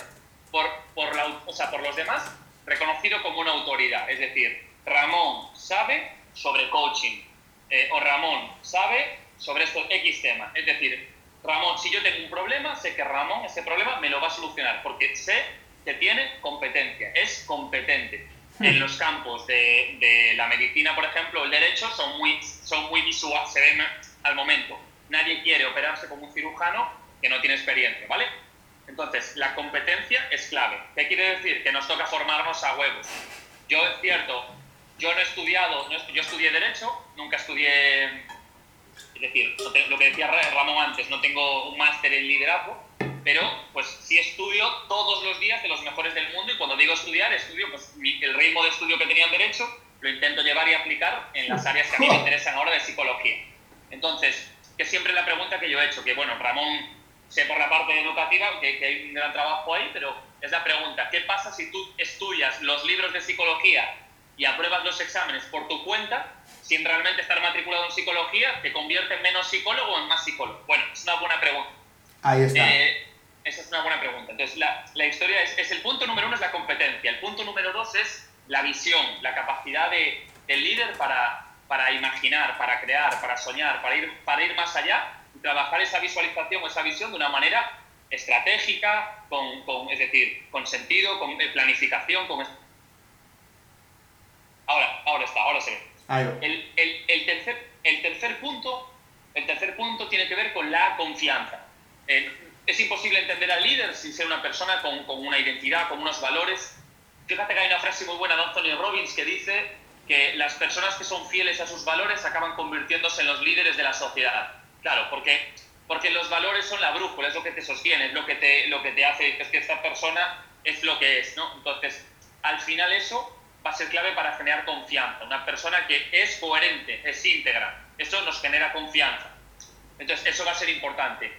por, por, la, o sea, por los demás reconocido como una autoridad, es decir, Ramón sabe sobre coaching, eh, o Ramón sabe sobre estos X temas. Es decir, Ramón, si yo tengo un problema, sé que Ramón ese problema me lo va a solucionar, porque sé que tiene competencia, es competente. En los campos de, de la medicina, por ejemplo, el derecho, son muy, son muy visuales, se ven al momento. Nadie quiere operarse como un cirujano que no tiene experiencia, ¿vale? Entonces, la competencia es clave. ¿Qué quiere decir? Que nos toca formarnos a huevos. Yo, es cierto, yo no he estudiado, no yo estudié Derecho, nunca estudié, es decir, lo que decía Ra- Ramón antes, no tengo un máster en liderazgo, pero pues sí estudio todos los días de los mejores del mundo y cuando digo estudiar, estudio pues mi- el ritmo de estudio que tenía en Derecho, lo intento llevar y aplicar en las áreas que a mí me interesan ahora de psicología. Entonces, que siempre la pregunta que yo he hecho, que bueno, Ramón sé por la parte educativa que, que hay un gran trabajo ahí, pero es la pregunta, ¿qué pasa si tú estudias los libros de psicología y apruebas los exámenes por tu cuenta, sin realmente estar matriculado en psicología, te convierte en menos psicólogo o en más psicólogo? Bueno, es una buena pregunta. Ahí está. Eh, esa es una buena pregunta. Entonces, la, la historia es, es el punto número uno es la competencia. El punto número dos es la visión, la capacidad de, del líder para, para imaginar, para crear, para soñar, para ir, para ir más allá trabajar esa visualización, esa visión de una manera estratégica, con, con- es decir, con sentido, con eh, planificación, con... Ahora, ahora está, ahora se ve. El, el- el tercer, el, tercer punto, el tercer punto tiene que ver con la confianza. Eh, es imposible entender al líder sin ser una persona con, con una identidad, con unos valores. Fíjate que hay una frase muy buena de Anthony Robbins que dice que las personas que son fieles a sus valores acaban convirtiéndose en los líderes de la sociedad. Claro, porque, porque los valores son la brújula, es lo que te sostiene, es lo que te, lo que te hace, es que esta persona es lo que es, ¿no? Entonces, al final eso va a ser clave para generar confianza. Una persona que es coherente, es íntegra, eso nos genera confianza. Entonces, eso va a ser importante.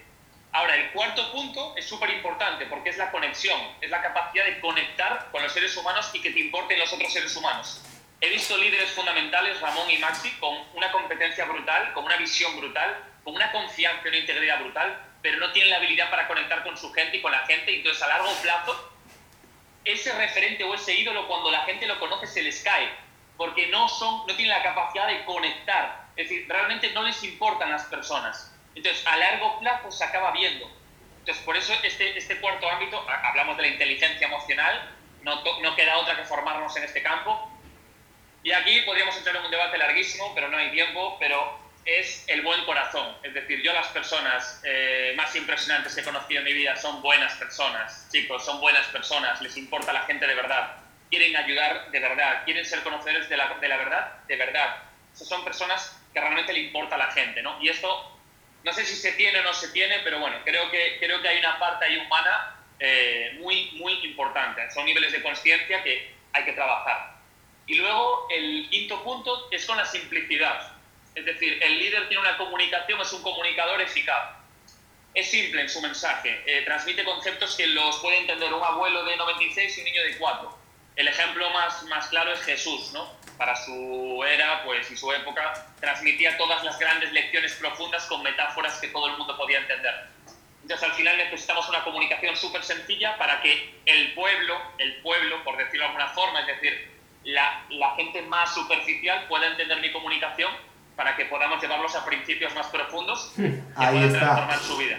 Ahora, el cuarto punto es súper importante porque es la conexión, es la capacidad de conectar con los seres humanos y que te importen los otros seres humanos. He visto líderes fundamentales, Ramón y Maxi, con una competencia brutal, con una visión brutal, con una confianza y una integridad brutal, pero no tienen la habilidad para conectar con su gente y con la gente, entonces a largo plazo ese referente o ese ídolo cuando la gente lo conoce se les cae, porque no, son, no tienen la capacidad de conectar, es decir, realmente no les importan las personas. Entonces, a largo plazo se acaba viendo. Entonces, por eso este, este cuarto ámbito, ha- hablamos de la inteligencia emocional, no, no queda otra que formarnos en este campo. Y aquí podríamos entrar en un debate larguísimo, pero no hay tiempo, pero es el buen corazón. Es decir, yo las personas eh, más impresionantes que he conocido en mi vida son buenas personas, chicos, son buenas personas, les importa la gente de verdad, quieren ayudar de verdad, quieren ser conocedores de la, de la verdad de verdad. Esas son personas que realmente le importa a la gente, ¿no? Y esto, no sé si se tiene o no se tiene, pero bueno, creo que, creo que hay una parte ahí humana eh, muy, muy importante. Son niveles de conciencia que hay que trabajar. Y luego el quinto punto es con la simplicidad. Es decir, el líder tiene una comunicación, es un comunicador eficaz. Es simple en su mensaje, eh, transmite conceptos que los puede entender un abuelo de 96 y un niño de 4. El ejemplo más, más claro es Jesús, ¿no? Para su era pues, y su época, transmitía todas las grandes lecciones profundas con metáforas que todo el mundo podía entender. Entonces, al final necesitamos una comunicación súper sencilla para que el pueblo, el pueblo, por decirlo de alguna forma, es decir, la, la gente más superficial pueda entender mi comunicación para que podamos llevarlos a principios más profundos y Ahí puedan está. transformar su vida.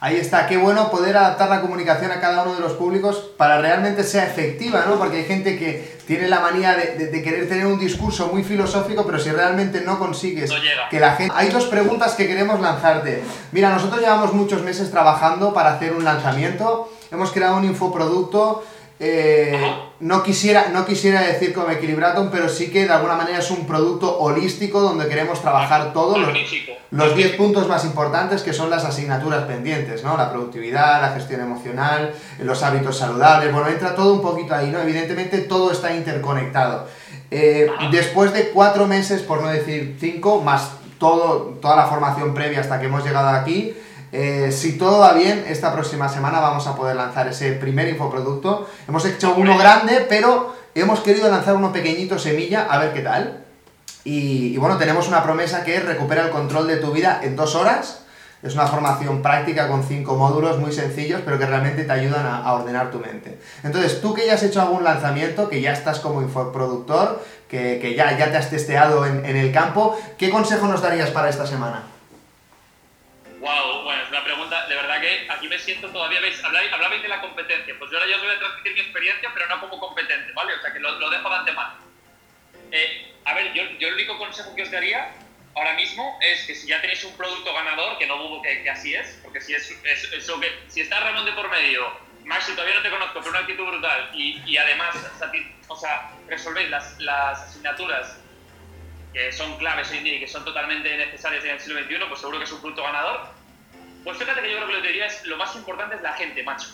Ahí está, qué bueno poder adaptar la comunicación a cada uno de los públicos para realmente sea efectiva, ¿no? Porque hay gente que tiene la manía de, de- de querer tener un discurso muy filosófico, pero si realmente no consigues No llega. que la gente... Hay dos preguntas que queremos lanzarte. Mira, nosotros llevamos muchos meses trabajando para hacer un lanzamiento, hemos creado un infoproducto, eh, no, quisiera, no quisiera decir como Equilibratum, pero sí que de alguna manera es un producto holístico donde queremos trabajar todo. Los, Magnífico. los 10 puntos más importantes que son las asignaturas pendientes, ¿no? La productividad, la gestión emocional, los hábitos saludables, bueno, entra todo un poquito ahí, ¿no? Evidentemente todo está interconectado. Eh, después de cuatro meses, por no decir cinco, más todo, toda la formación previa hasta que hemos llegado aquí, eh, si todo va bien, esta próxima semana vamos a poder lanzar ese primer infoproducto. Hemos hecho uno grande, pero hemos querido lanzar uno pequeñito, semilla, a ver qué tal. Y, y bueno, tenemos una promesa que es recupera el control de tu vida en dos horas. Es una formación práctica con cinco módulos muy sencillos, pero que realmente te ayudan a, a ordenar tu mente. Entonces, tú que ya has hecho algún lanzamiento, que ya estás como infoproductor, que, que ya, ya te has testeado en, en el campo, ¿qué consejo nos darías para esta semana? Wow, verdad que aquí me siento todavía, ¿veis? Hablabais, hablabais de la competencia, pues yo ahora ya os voy a transmitir mi experiencia, pero no como competente, ¿vale? O sea que lo, lo dejo de antemano. Eh, a ver, yo, yo el único consejo que os daría ahora mismo es que si ya tenéis un producto ganador, que no dudo que, que así es, porque si, es, es- eso que, si está Ramón de por medio, Maxi, todavía no te conozco, pero una actitud brutal, y, y además o sea, resolvéis las, las asignaturas que son claves hoy en día y que son totalmente necesarias en el siglo XXI, pues seguro que es un producto ganador. Pues fíjate que yo creo que lo que diría es, lo más importante es la gente, macho.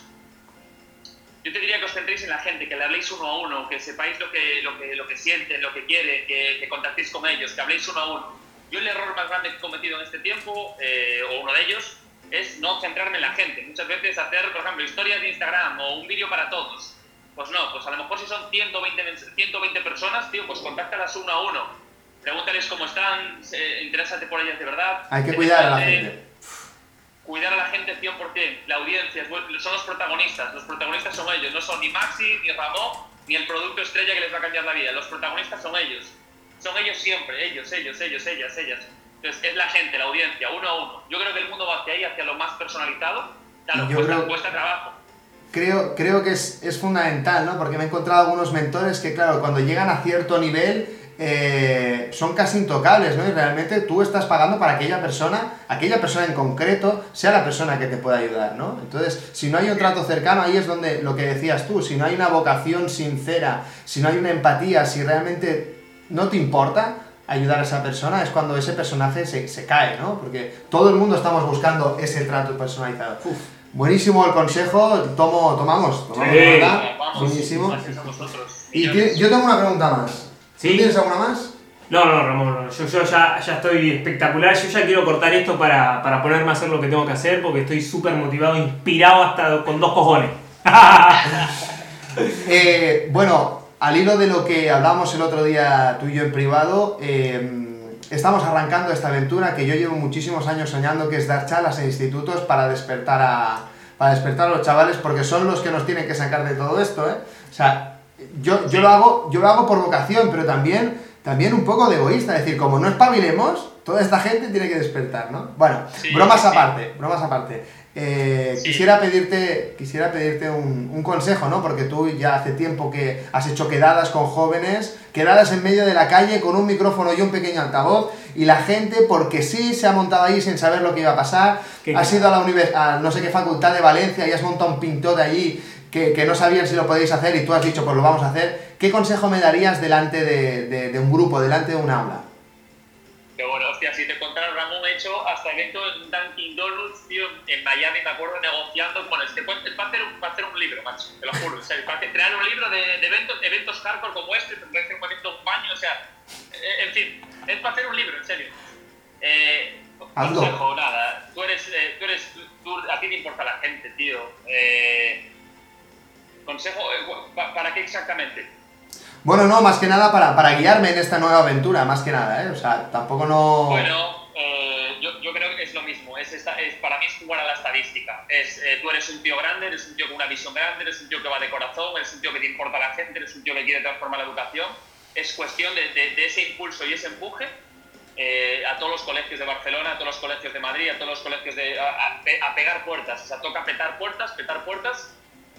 Yo te diría que os centréis en la gente, que le habléis uno a uno, que sepáis lo que, lo que, lo que sienten, lo que quieren, que, que contactéis con ellos, que habléis uno a uno. Yo el error más grande que he cometido en este tiempo, eh, o uno de ellos, es no centrarme en la gente. Muchas veces hacer, por ejemplo, historias de Instagram o un vídeo para todos. Pues no, pues a lo mejor si son 120, mens- 120 personas, tío, pues contáctalas uno a uno. Pregúntales cómo están, eh, interésate por ellas de verdad. Hay que cuidar a la gente. Cuidar a la gente 100%, la audiencia, son los protagonistas, los protagonistas son ellos, no son ni Maxi, ni Ramón, ni el producto estrella que les va a cambiar la vida, los protagonistas son ellos, son ellos siempre, ellos, ellos, ellos, ellas, ellas. Entonces es la gente, la audiencia, uno a uno. Yo creo que el mundo va hacia ahí, hacia lo más personalizado, claro, yo cuesta, creo- cuesta trabajo. Creo, creo que es, es fundamental, ¿no? Porque me he encontrado algunos mentores que, claro, cuando llegan a cierto nivel eh, son casi intocables, ¿no? Y realmente tú estás pagando para que aquella persona, aquella persona en concreto, sea la persona que te pueda ayudar, ¿no? Entonces, si no hay un trato cercano, ahí es donde lo que decías tú, si no hay una vocación sincera, si no hay una empatía, si realmente no te importa ayudar a esa persona, es cuando ese personaje se, se cae, ¿no? Porque todo el mundo estamos buscando ese trato personalizado. Buenísimo el consejo, tomo, tomamos, tomamos Sí. nota. Vamos, Buenísimo. Y yo tengo una pregunta más. Sí. ¿Tú tienes alguna más? No, no, Ramón, no. Yo, yo ya, ya estoy espectacular. Yo ya quiero cortar esto para, para ponerme a hacer lo que tengo que hacer porque estoy súper motivado, inspirado hasta con dos cojones. Eh, bueno, al hilo de lo que hablamos el otro día tú y yo en privado, eh, estamos arrancando esta aventura que yo llevo muchísimos años soñando, que es dar charlas en institutos para despertar a, para despertar a los chavales, porque son los que nos tienen que sacar de todo esto, ¿eh? O sea, yo, yo, lo, hago, yo lo hago por vocación, pero también, también un poco de egoísta, es decir, como no espabilemos, toda esta gente tiene que despertar, ¿no? Bueno, Sí, bromas sí. aparte, bromas aparte. Eh, Sí. Quisiera pedirte, quisiera pedirte un, un consejo, ¿no? Porque tú ya hace tiempo que has hecho quedadas con jóvenes, quedadas en medio de la calle con un micrófono y un pequeño altavoz, y la gente, porque sí, se ha montado ahí sin saber lo que iba a pasar. ¿Qué- has ido a la univers- a no sé qué facultad de Valencia y has montado un pintor de allí que, que no sabían si lo podéis hacer y tú has dicho, pues lo vamos a hacer. ¿Qué consejo me darías delante de, de- de un grupo, delante de un aula? Pero bueno, hostia, si te contara Ramón, he hecho hasta evento en Dunkin' Donuts, tío, en Miami, me acuerdo, negociando. Bueno, este es para hacer, un- para hacer un libro, macho, te lo juro. O sea, para crear un libro de, de eventos, eventos hardcore como este, te hacer un evento, un baño, o sea, eh, en fin, es para hacer un libro, en serio. Eh, Hazlo. consejo, nada, tú eres, eh, tú eres, tú- a ti te importa la gente, tío. Eh, consejo, eh, pa- ¿para qué exactamente? Bueno, no, más que nada para, para guiarme en esta nueva aventura, más que nada, ¿eh? O sea, tampoco no... Bueno, eh, yo, yo creo que es lo mismo. Es esta- es, para mí es jugar a la estadística. Es, eh, tú eres un tío grande, eres un tío con una visión grande, eres un tío que va de corazón, eres un tío que te importa la gente, eres un tío que quiere transformar la educación. Es cuestión de, de- de ese impulso y ese empuje eh, a todos los colegios de Barcelona, a todos los colegios de Madrid, a todos los colegios de... a, a a pegar puertas. O sea, toca petar puertas, petar puertas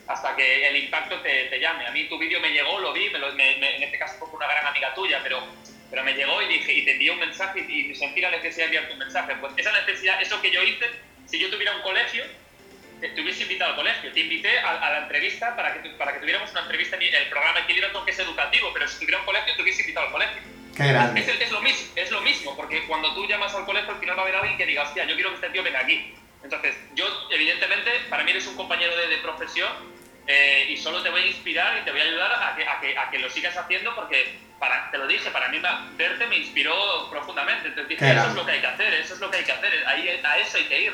hasta que el impacto te, te llame. A mí tu vídeo me llegó, lo vi, me lo- me- me- en este caso fue una gran amiga tuya, pero, pero me llegó y dije, y te envié un mensaje y, y sentí la necesidad de enviarte un mensaje. Pues esa necesidad, eso que yo hice, si yo tuviera un colegio, te, te hubiese invitado al colegio. Te invité a, a la entrevista para que, tu- para que tuviéramos una entrevista en el programa Equilibraton, que es educativo, pero si tuviera un colegio, te hubiese invitado al colegio. Qué Es, grande. el- es lo mismo, es lo mismo, porque cuando tú llamas al colegio, al final va a haber alguien que diga, hostia, yo quiero que este tío venga aquí. Entonces, yo, evidentemente, para mí eres un compañero de, de profesión eh, y solo te voy a inspirar y te voy a ayudar a que, a que, a que lo sigas haciendo porque, para, te lo dije, para mí verte me inspiró profundamente. Entonces dije, Qué eso es lo que hay que hacer, eso es lo que hay que hacer, ahí, a eso hay que ir,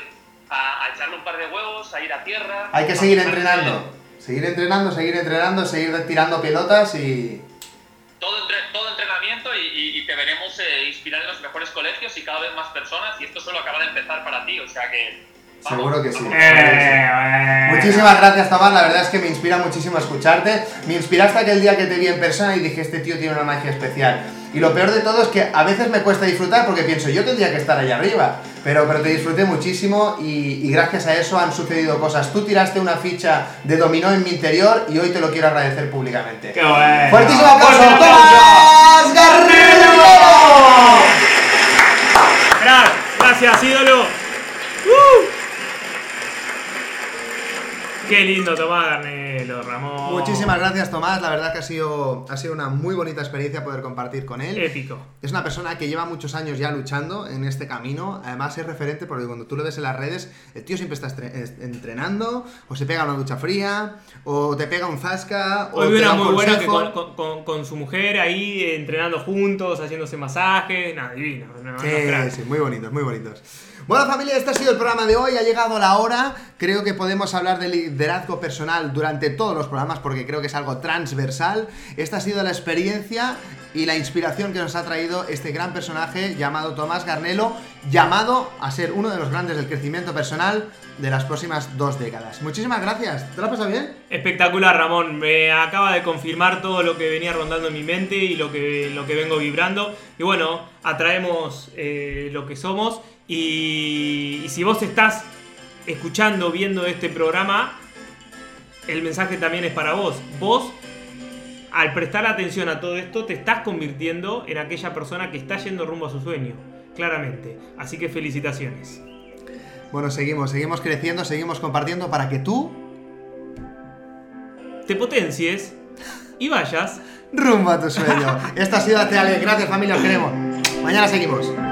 a, a echarle un par de huevos, a ir a tierra. Hay que seguir entrenando. Seguir entrenando, seguir entrenando, seguir tirando pelotas y... todo, entre- todo entrenamiento y, y- y te veremos eh, inspirar en los mejores colegios y cada vez más personas y esto solo acaba de empezar para ti, o sea que... vamos, Seguro que sí. Eh. Muchísimas gracias, Tomás. La verdad es que me inspira muchísimo escucharte. Me inspiraste aquel día que te vi en persona y dije, este tío tiene una magia especial. Y lo peor de todo es que a veces me cuesta disfrutar porque pienso, yo tendría que estar allá arriba. Pero, pero te disfruté muchísimo y, y gracias a eso han sucedido cosas. Tú tiraste una ficha de dominó en mi interior y hoy te lo quiero agradecer públicamente. Qué bueno. ¡Fuertísimo aplauso. ¡Tomás Garrido! Gracias, ídolo. ¡Uh! Qué lindo Tomás Garnelo, Ramón. Muchísimas gracias, Tomás. La verdad que ha sido, ha sido una muy bonita experiencia poder compartir con él. Épico. Es una persona que lleva muchos años ya luchando en este camino. Además es referente porque cuando tú lo ves en las redes, el tío siempre está entrenando, o se pega una ducha fría, o te pega un zasca, o Hoy vi da una un muy buena que con, con- con- su mujer ahí entrenando juntos, haciéndose masajes. Nada, divino. no, no, Sí, crack. sí, muy bonitos, muy bonitos. Bueno, familia, este ha sido el programa de hoy. Ha llegado la hora. Creo que podemos hablar de liderazgo personal durante todos los programas porque creo que es algo transversal. Esta ha sido la experiencia y la inspiración que nos ha traído este gran personaje llamado Tomás Garnelo, llamado a ser uno de los grandes del crecimiento personal de las próximas dos décadas. Muchísimas gracias. ¿Te lo has pasado bien? Espectacular, Ramón. Me acaba de confirmar todo lo que venía rondando en mi mente y lo que, lo que vengo vibrando. Y bueno, atraemos eh, lo que somos. Y, y si vos estás escuchando, viendo este programa, el mensaje también es para vos. Vos, al prestar atención a todo esto, te estás convirtiendo en aquella persona que está yendo rumbo a su sueño. Claramente. Así que felicitaciones. Bueno, seguimos, seguimos creciendo, seguimos compartiendo para que tú Te potencies y vayas rumbo a tu sueño. Esto ha sido Ale. Gracias, familia, os queremos. Mañana seguimos.